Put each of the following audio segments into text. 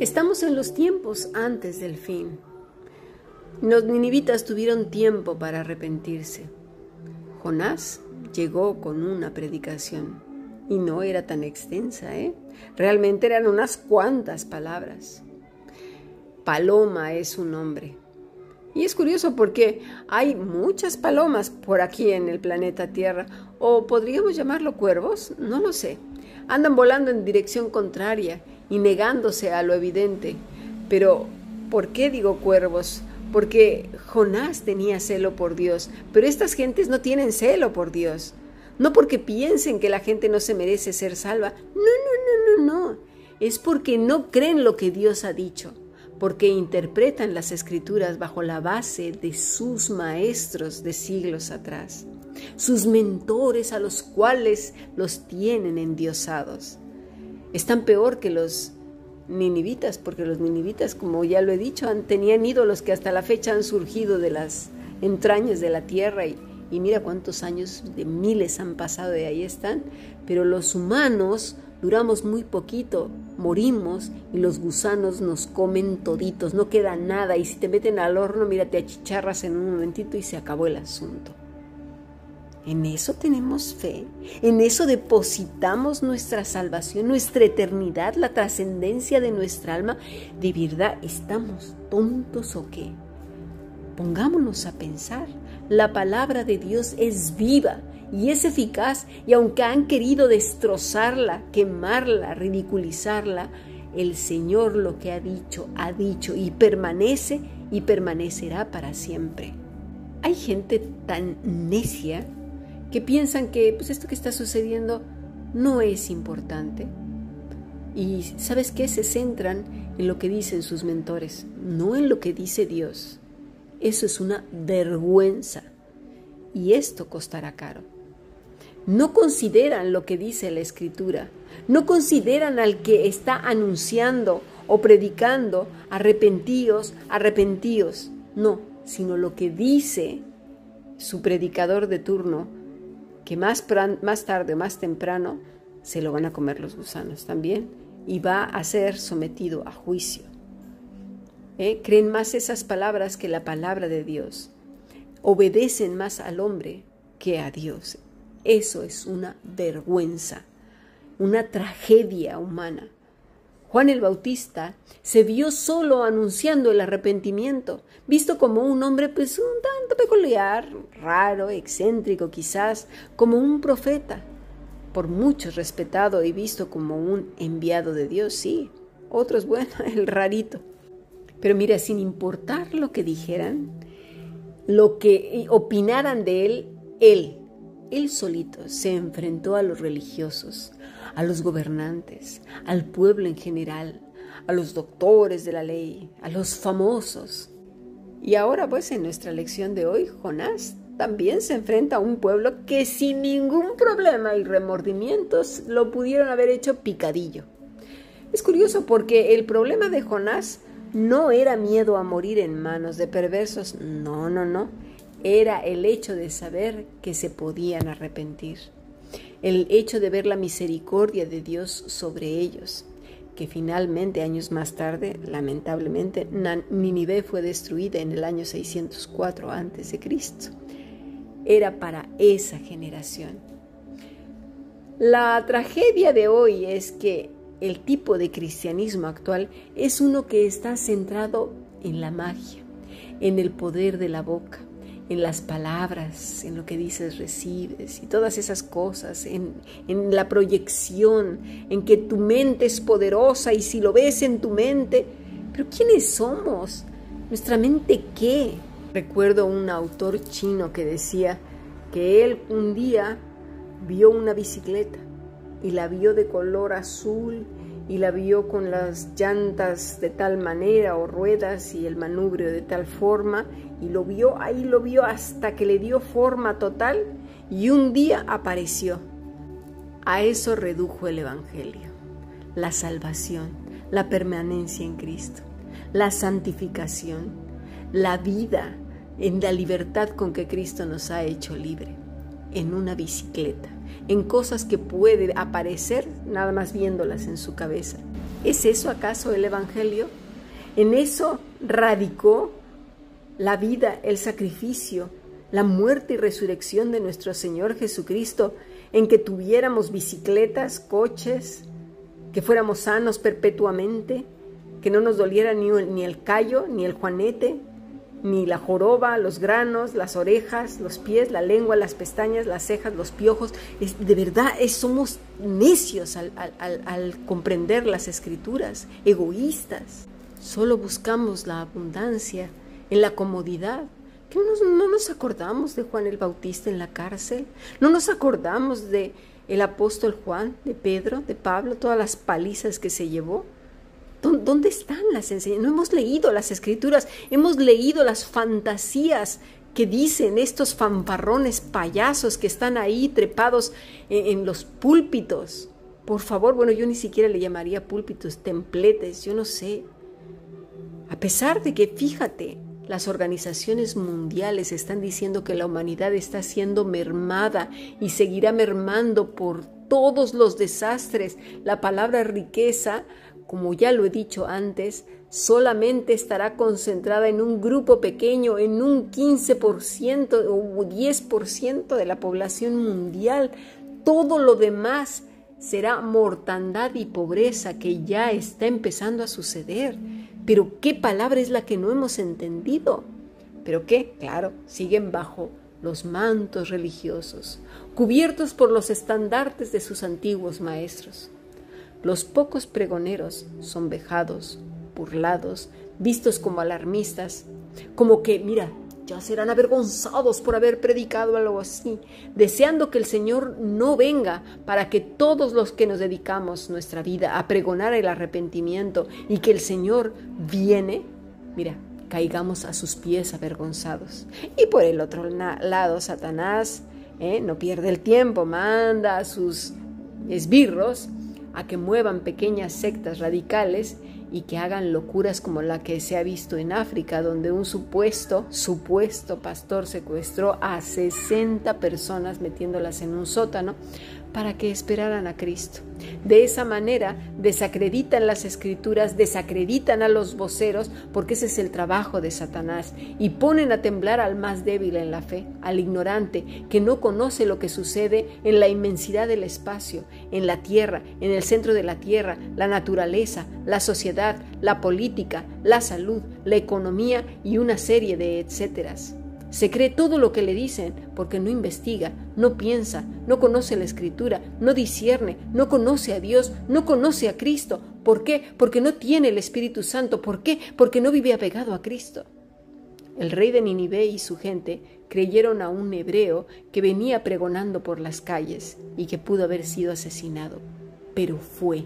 Estamos en los tiempos antes del fin. Los ninivitas tuvieron tiempo para arrepentirse. Jonás llegó con una predicación y no era tan extensa, ¿eh? Realmente eran unas cuantas palabras. Paloma es un nombre. Y es curioso porque hay muchas palomas por aquí en el planeta Tierra, o podríamos llamarlo cuervos, no lo sé. Andan volando en dirección contraria y negándose a lo evidente. Pero, ¿por qué digo cuervos? Porque Jonás tenía celo por Dios, pero estas gentes no tienen celo por Dios. No porque piensen que la gente no se merece ser salva. No, no, no, no, no. Es porque no creen lo que Dios ha dicho, porque interpretan las escrituras bajo la base de sus maestros de siglos atrás, sus mentores a los cuales los tienen endiosados. Están peor que los ninivitas, porque los ninivitas, como ya lo he dicho, han, tenían ídolos que hasta la fecha han surgido de las entrañas de la tierra y, y mira cuántos años de miles han pasado y ahí están, pero los humanos duramos muy poquito, morimos y los gusanos nos comen toditos, no queda nada y si te meten al horno, mira, te achicharras en un momentito y se acabó el asunto. En eso tenemos fe, en eso depositamos nuestra salvación, nuestra eternidad, la trascendencia de nuestra alma. ¿De verdad estamos tontos o qué? Pongámonos a pensar. La palabra de Dios es viva y es eficaz y aunque han querido destrozarla, quemarla, ridiculizarla, el Señor lo que ha dicho, ha dicho y permanece y permanecerá para siempre. Hay gente tan necia que piensan que pues esto que está sucediendo no es importante. Y sabes qué? Se centran en lo que dicen sus mentores, no en lo que dice Dios. Eso es una vergüenza. Y esto costará caro. No consideran lo que dice la Escritura. No consideran al que está anunciando o predicando, arrepentíos, arrepentíos. No, sino lo que dice su predicador de turno, que más, más tarde o más temprano se lo van a comer los gusanos también y va a ser sometido a juicio. ¿Eh? Creen más esas palabras que la palabra de Dios. Obedecen más al hombre que a Dios. Eso es una vergüenza, una tragedia humana. Juan el Bautista se vio solo anunciando el arrepentimiento, visto como un hombre pues un tanto peculiar, raro, excéntrico quizás, como un profeta, por muchos respetado y visto como un enviado de Dios, sí, otros bueno, el rarito. Pero mira, sin importar lo que dijeran, lo que opinaran de él, él, él solito se enfrentó a los religiosos, a los gobernantes, al pueblo en general, a los doctores de la ley, a los famosos. Y ahora pues en nuestra lección de hoy, Jonás también se enfrenta a un pueblo que sin ningún problema y remordimientos lo pudieron haber hecho picadillo. Es curioso porque el problema de Jonás no era miedo a morir en manos de perversos, no, no, no, era el hecho de saber que se podían arrepentir el hecho de ver la misericordia de Dios sobre ellos, que finalmente años más tarde, lamentablemente, Ninive fue destruida en el año 604 a.C. Era para esa generación. La tragedia de hoy es que el tipo de cristianismo actual es uno que está centrado en la magia, en el poder de la boca, en las palabras, en lo que dices recibes y todas esas cosas, en, en, la proyección, en que tu mente es poderosa y si lo ves en tu mente, pero ¿quiénes somos? ¿Nuestra mente qué? Recuerdo un autor chino que decía que él un día vio una bicicleta y la vio de color azul y la vio con las llantas de tal manera o ruedas y el manubrio de tal forma y lo vio, ahí lo vio hasta que le dio forma total y un día apareció. A eso redujo el Evangelio, la salvación, la permanencia en Cristo, la santificación, la vida en la libertad con que Cristo nos ha hecho libre. en una bicicleta, en cosas que puede aparecer nada más viéndolas en su cabeza. ¿Es eso acaso el Evangelio? En eso radicó la vida, el sacrificio, la muerte y resurrección de nuestro Señor Jesucristo, en que tuviéramos bicicletas, coches, que fuéramos sanos perpetuamente, que no nos doliera ni, el callo, ni el juanete, ni la joroba, los granos, las orejas, los pies, la lengua, las pestañas, las cejas, los piojos. de verdad, somos necios al, comprender las escrituras, egoístas. Solo buscamos la abundancia en la comodidad. ¿Que no nos acordamos de Juan el Bautista en la cárcel? ¿No nos acordamos de el apóstol Juan, de Pedro, de Pablo, todas las palizas que se llevó? ¿Dónde están las enseñanzas? No hemos leído las escrituras, hemos leído las fantasías que dicen estos fanfarrones payasos que están ahí trepados en, los púlpitos. Por favor, bueno, yo ni siquiera le llamaría púlpitos, templetes, yo no sé. A pesar de que, fíjate, las organizaciones mundiales están diciendo que la humanidad está siendo mermada y seguirá mermando por todos los desastres. La palabra riqueza como ya lo he dicho antes, solamente estará concentrada en un grupo pequeño, en un 15% o 10% de la población mundial. Todo lo demás será mortandad y pobreza que ya está empezando a suceder. Pero ¿qué palabra es la que no hemos entendido? Pero qué, claro, siguen bajo los mantos religiosos, cubiertos por los estandartes de sus antiguos maestros. Los pocos pregoneros son vejados, burlados, vistos como alarmistas, como que, mira, ya serán avergonzados por haber predicado algo así, deseando que el Señor no venga para que todos los que nos dedicamos nuestra vida a pregonar el arrepentimiento y que el Señor viene, mira, caigamos a sus pies avergonzados. Y por el otro lado, Satanás ¿eh? no pierde el tiempo, manda a sus esbirros a que muevan pequeñas sectas radicales y que hagan locuras como la que se ha visto en África, donde un supuesto, supuesto pastor secuestró a 60 personas metiéndolas en un sótano para que esperaran a Cristo. De esa manera desacreditan las escrituras, desacreditan a los voceros, porque ese es el trabajo de Satanás, y ponen a temblar al más débil en la fe, al ignorante, que no conoce lo que sucede en la inmensidad del espacio, en la tierra, en el centro de la tierra, la naturaleza, la sociedad, la política, la salud, la economía y una serie de etcéteras. Se cree todo lo que le dicen porque no investiga, no piensa, no conoce la escritura, no discierne, no conoce a Dios, no conoce a Cristo. ¿Por qué? Porque no tiene el Espíritu Santo. ¿Por qué? Porque no vive apegado a Cristo. El rey de Ninive y su gente creyeron a un hebreo que venía pregonando por las calles y que pudo haber sido asesinado. Pero fue.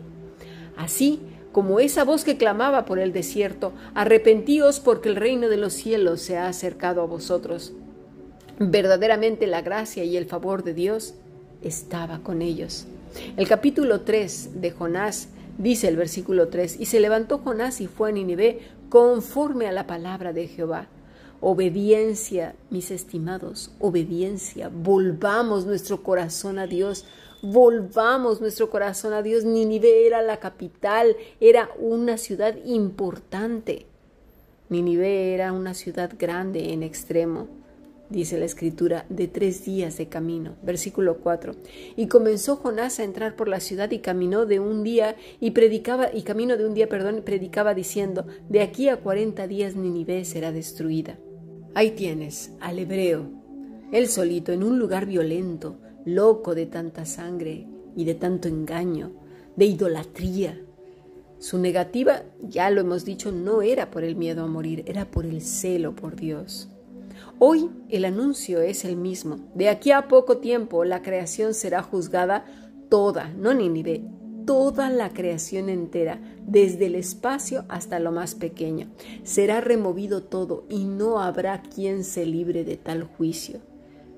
Así como esa voz que clamaba por el desierto, arrepentíos porque el reino de los cielos se ha acercado a vosotros. Verdaderamente la gracia y el favor de Dios estaba con ellos. El capítulo 3 de Jonás dice el versículo 3, y se levantó Jonás y fue a Ninive conforme a la palabra de Jehová. Obediencia, mis estimados, obediencia. Volvamos nuestro corazón a Dios volvamos nuestro corazón a Dios. Ninive era la capital, era una ciudad importante. Ninive era una ciudad grande en extremo, dice la escritura, de tres días de camino. Versículo 4. Y comenzó Jonás a entrar por la ciudad y caminó de un día y predicaba, y camino de un día, perdón, predicaba diciendo, de aquí a cuarenta días Ninive será destruida. Ahí tienes al hebreo, él solito, en un lugar violento, loco de tanta sangre y de tanto engaño, de idolatría. Su negativa, ya lo hemos dicho, no era por el miedo a morir, era por el celo por Dios. Hoy el anuncio es el mismo. De aquí a poco tiempo la creación será juzgada toda, no Nínive, toda la creación entera, desde el espacio hasta lo más pequeño. Será removido todo y no habrá quien se libre de tal juicio.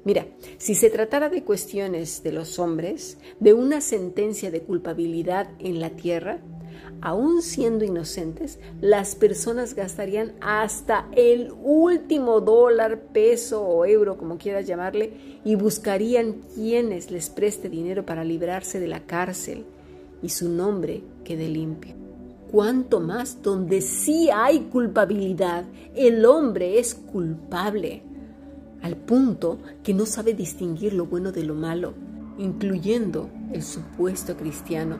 Mira, si se tratara de cuestiones de los hombres, de una sentencia de culpabilidad en la tierra, aún siendo inocentes, las personas gastarían hasta el último dólar, peso o euro, como quieras llamarle, y buscarían quienes les preste dinero para librarse de la cárcel y su nombre quede limpio. Cuanto más donde sí hay culpabilidad, el hombre es culpable, al punto que no sabe distinguir lo bueno de lo malo, incluyendo el supuesto cristiano,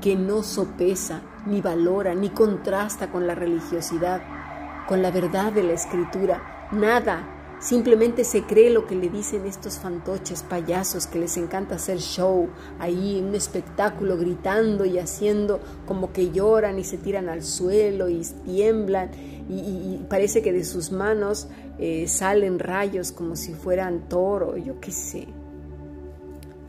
que no sopesa, ni valora, ni contrasta con la religiosidad, con la verdad de la escritura, nada Simplemente se cree lo que le dicen estos fantoches payasos que les encanta hacer show ahí, un espectáculo gritando y haciendo como que lloran y se tiran al suelo y tiemblan y, parece que de sus manos eh, salen rayos como si fueran toro, yo qué sé.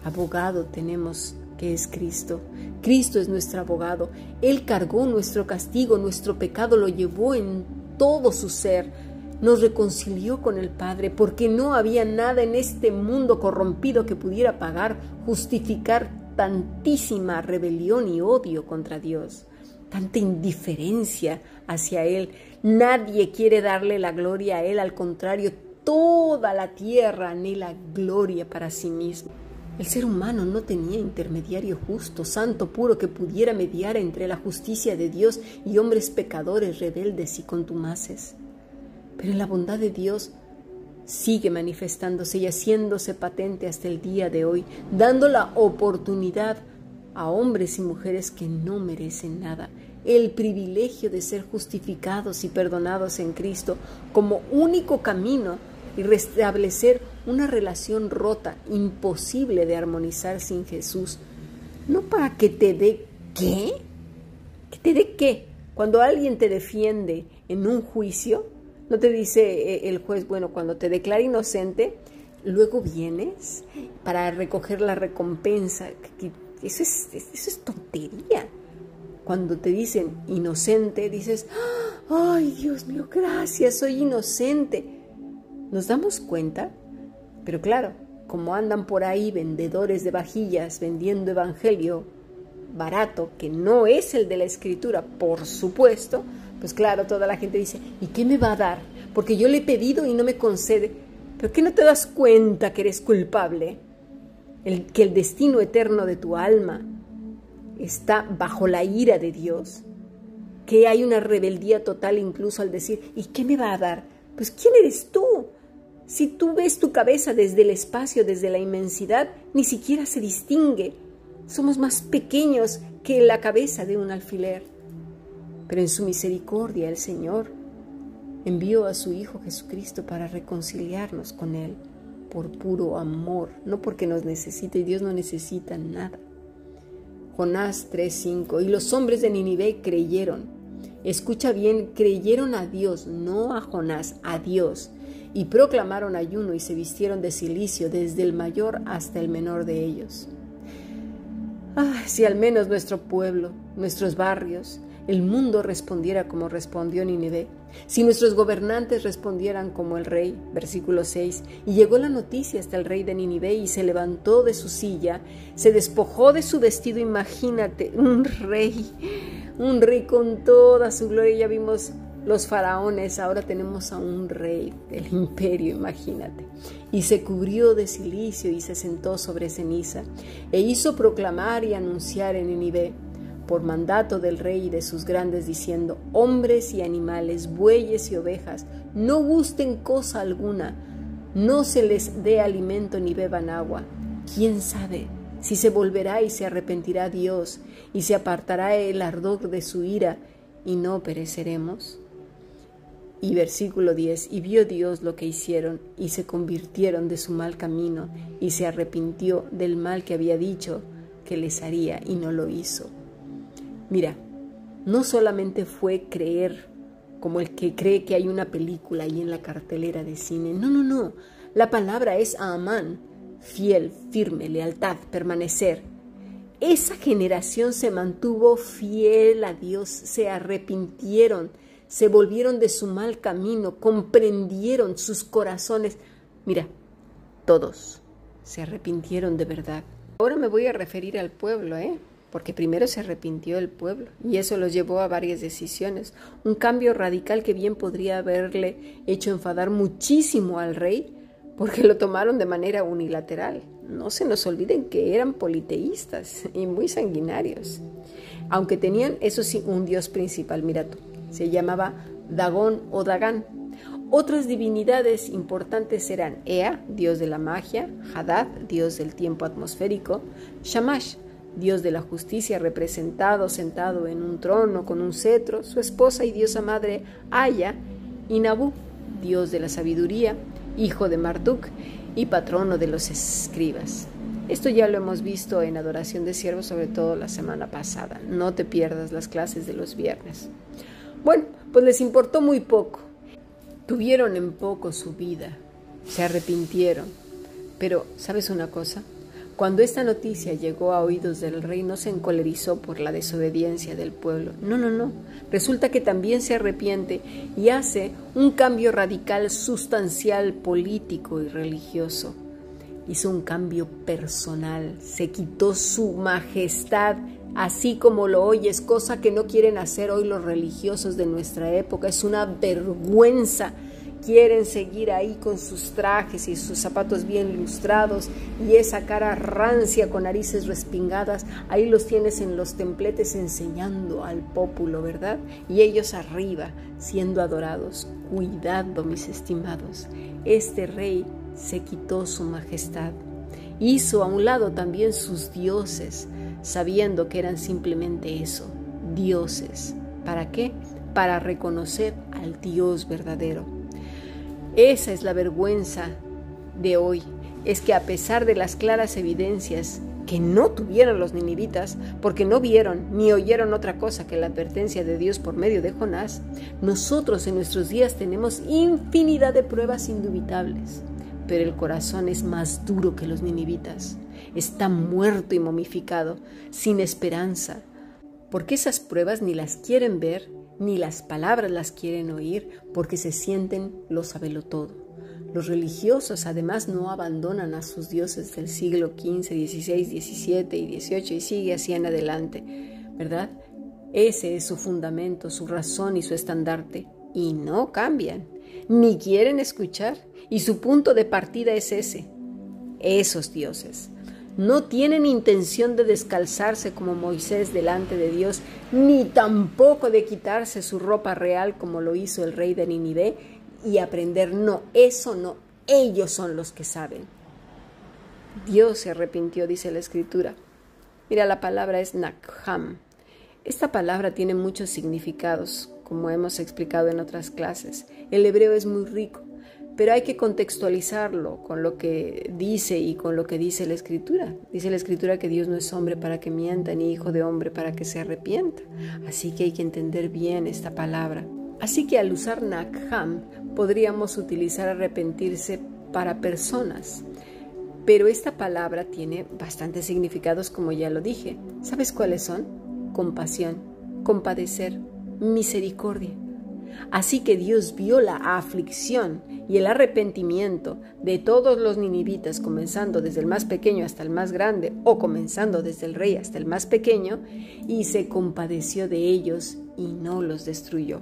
Abogado tenemos que es Cristo. Cristo es nuestro abogado. Él cargó nuestro castigo, nuestro pecado lo llevó en todo su ser nos reconcilió con el Padre, porque no había nada en este mundo corrompido que pudiera pagar, justificar tantísima rebelión y odio contra Dios, tanta indiferencia hacia Él. Nadie quiere darle la gloria a Él, al contrario, toda la tierra anhela gloria para sí mismo. El ser humano no tenía intermediario justo, santo, puro, que pudiera mediar entre la justicia de Dios y hombres pecadores, rebeldes y contumaces. Pero la bondad de Dios sigue manifestándose y haciéndose patente hasta el día de hoy, dando la oportunidad a hombres y mujeres que no merecen nada, el privilegio de ser justificados y perdonados en Cristo como único camino y restablecer una relación rota, imposible de armonizar sin Jesús. No para que te dé qué, que te dé qué. Cuando alguien te defiende en un juicio, no te dice eh, el juez, bueno, cuando te declara inocente, luego vienes para recoger la recompensa. Eso es, eso es tontería. Cuando te dicen inocente, dices, ay Dios mío, gracias, soy inocente. ¿Nos damos cuenta? Pero claro, como andan por ahí vendedores de vajillas vendiendo evangelio barato, que no es el de la escritura, por supuesto, pues claro, toda la gente dice, ¿y qué me va a dar? Porque yo le he pedido y no me concede. ¿Pero qué no te das cuenta que eres culpable? Que el destino eterno de tu alma está bajo la ira de Dios. Que hay una rebeldía total incluso al decir, ¿y qué me va a dar? Pues ¿quién eres tú? Si tú ves tu cabeza desde el espacio, desde la inmensidad, ni siquiera se distingue. Somos más pequeños que la cabeza de un alfiler. Pero en su misericordia el Señor envió a su Hijo Jesucristo para reconciliarnos con Él por puro amor, no porque nos necesite, y Dios no necesita nada. Jonás 3:5 Y los hombres de Ninive creyeron. Escucha bien, creyeron a Dios, no a Jonás, a Dios, y proclamaron ayuno y se vistieron de silicio desde el mayor hasta el menor de ellos. Ah, si al menos nuestro pueblo, nuestros barrios, el mundo respondiera como respondió Nínive, si nuestros gobernantes respondieran como el rey, versículo 6, y llegó la noticia hasta el rey de Nínive y se levantó de su silla, se despojó de su vestido, imagínate, un rey, un rey con toda su gloria, ya vimos los faraones, ahora tenemos a un rey del imperio, imagínate. Y se cubrió de silicio y se sentó sobre ceniza, e hizo proclamar y anunciar en Nínive por mandato del rey y de sus grandes, diciendo, hombres y animales, bueyes y ovejas, no gusten cosa alguna, no se les dé alimento ni beban agua. ¿Quién sabe si se volverá y se arrepentirá Dios y se apartará el ardor de su ira y no pereceremos? Y versículo 10, y vio Dios lo que hicieron y se convirtieron de su mal camino y se arrepintió del mal que había dicho que les haría y no lo hizo. Mira, no solamente fue creer como el que cree que hay una película ahí en la cartelera de cine. No, no, no. La palabra es amán, fiel, firme, lealtad, permanecer. Esa generación se mantuvo fiel a Dios, se arrepintieron, se volvieron de su mal camino, comprendieron sus corazones. Mira, todos se arrepintieron de verdad. Ahora me voy a referir al pueblo, ¿eh? Porque primero se arrepintió el pueblo y eso los llevó a varias decisiones, un cambio radical que bien podría haberle hecho enfadar muchísimo al rey, porque lo tomaron de manera unilateral. No se nos olviden que eran politeístas y muy sanguinarios, aunque tenían, eso sí, un dios principal, mira tú, se llamaba Dagón o Dagán. Otras divinidades importantes eran Ea, dios de la magia, Hadad, dios del tiempo atmosférico, Shamash, dios de la justicia representado sentado en un trono con un cetro, su esposa y diosa madre Aya, y Nabu, dios de la sabiduría, hijo de Marduk y patrono de los escribas. Esto ya lo hemos visto en Adoración de Siervos, sobre todo la semana pasada. No te pierdas las clases de los viernes. Bueno, pues les importó muy poco. Tuvieron en poco su vida. Se arrepintieron. Pero, ¿sabes una cosa? Cuando esta noticia llegó a oídos del rey, no se encolerizó por la desobediencia del pueblo. No, no, no. Resulta que también se arrepiente y hace un cambio radical, sustancial, político y religioso. Hizo un cambio personal, se quitó su majestad, así como lo oyes, cosa que no quieren hacer hoy los religiosos de nuestra época. Es una vergüenza quieren seguir ahí con sus trajes y sus zapatos bien lustrados y esa cara rancia con narices respingadas, ahí los tienes en los templetes enseñando al pópulo, ¿verdad? Y ellos arriba siendo adorados. Cuidado, mis estimados, este rey se quitó su majestad, hizo a un lado también sus dioses, sabiendo que eran simplemente eso, dioses. ¿Para qué? Para reconocer al Dios verdadero. Esa es la vergüenza de hoy, es que a pesar de las claras evidencias que no tuvieron los ninivitas, porque no vieron ni oyeron otra cosa que la advertencia de Dios por medio de Jonás, nosotros en nuestros días tenemos infinidad de pruebas indubitables, pero el corazón es más duro que los ninivitas, está muerto y momificado, sin esperanza, porque esas pruebas ni las quieren ver ni las palabras las quieren oír porque se sienten lo sabelo todo. Los religiosos además no abandonan a sus dioses del siglo XV, XVI, XVII y XVIII y sigue así en adelante, ¿verdad? Ese es su fundamento, su razón y su estandarte. Y no cambian, ni quieren escuchar. Y su punto de partida es ese, esos dioses no tienen intención de descalzarse como Moisés delante de Dios, ni tampoco de quitarse su ropa real como lo hizo el rey de Ninive y aprender. No, eso no, ellos son los que saben. Dios se arrepintió, dice la escritura. Mira, la palabra es Nakham. Esta palabra tiene muchos significados, como hemos explicado en otras clases. El hebreo es muy rico pero hay que contextualizarlo con lo que dice y con lo que dice la escritura. Dice la escritura que Dios no es hombre para que mienta, ni hijo de hombre para que se arrepienta. Así que hay que entender bien esta palabra. Así que al usar Nakham podríamos utilizar arrepentirse para personas. Pero esta palabra tiene bastantes significados como ya lo dije. ¿Sabes cuáles son? Compasión, compadecer, misericordia. Así que Dios vio la aflicción y el arrepentimiento de todos los ninivitas, comenzando desde el más pequeño hasta el más grande, o comenzando desde el rey hasta el más pequeño, y se compadeció de ellos y no los destruyó.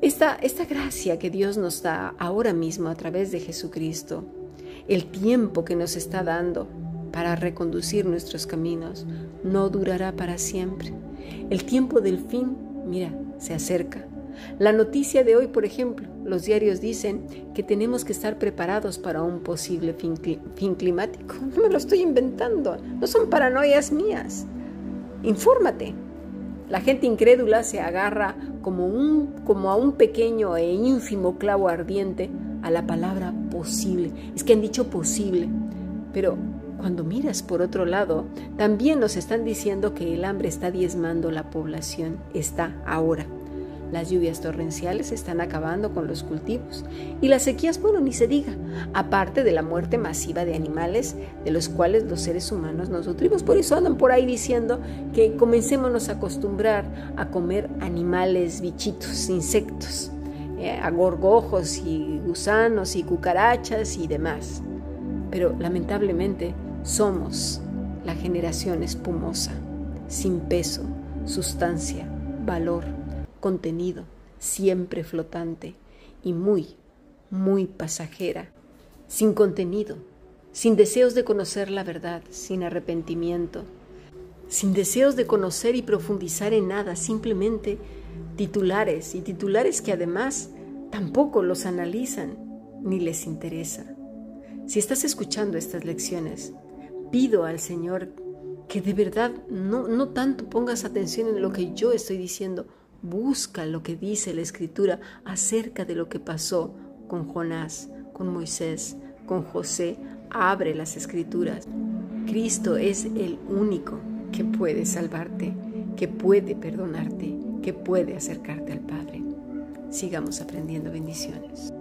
Esta, esta gracia que Dios nos da ahora mismo a través de Jesucristo, el tiempo que nos está dando para reconducir nuestros caminos, no durará para siempre. El tiempo del fin, mira, se acerca. La noticia de hoy, por ejemplo, los diarios dicen que tenemos que estar preparados para un posible fin, climático. No me lo estoy inventando, no son paranoias mías. Infórmate. La gente incrédula se agarra como, como a un pequeño e ínfimo clavo ardiente a la palabra posible. Es que han dicho posible, pero cuando miras por otro lado, también nos están diciendo que el hambre está diezmando la población. Está ahora. Las lluvias torrenciales están acabando con los cultivos y las sequías, bueno, ni se diga, aparte de la muerte masiva de animales de los cuales los seres humanos nos nutrimos. Por eso andan por ahí diciendo que comencémonos a acostumbrar a comer animales, bichitos, insectos, eh, a gorgojos y gusanos y cucarachas y demás. Pero lamentablemente somos la generación espumosa. sin peso, sustancia, valor, contenido, siempre flotante y muy, muy pasajera, sin contenido, sin deseos de conocer la verdad, sin arrepentimiento, sin deseos de conocer y profundizar en nada, simplemente titulares y titulares que además tampoco los analizan ni les interesa. Si estás escuchando estas lecciones, pido al Señor que de verdad no, no tanto pongas atención en lo que yo estoy diciendo, busca lo que dice la Escritura acerca de lo que pasó con Jonás, con Moisés, con José. Abre las Escrituras. Cristo es el único que puede salvarte, que puede perdonarte, que puede acercarte al Padre. Sigamos aprendiendo bendiciones.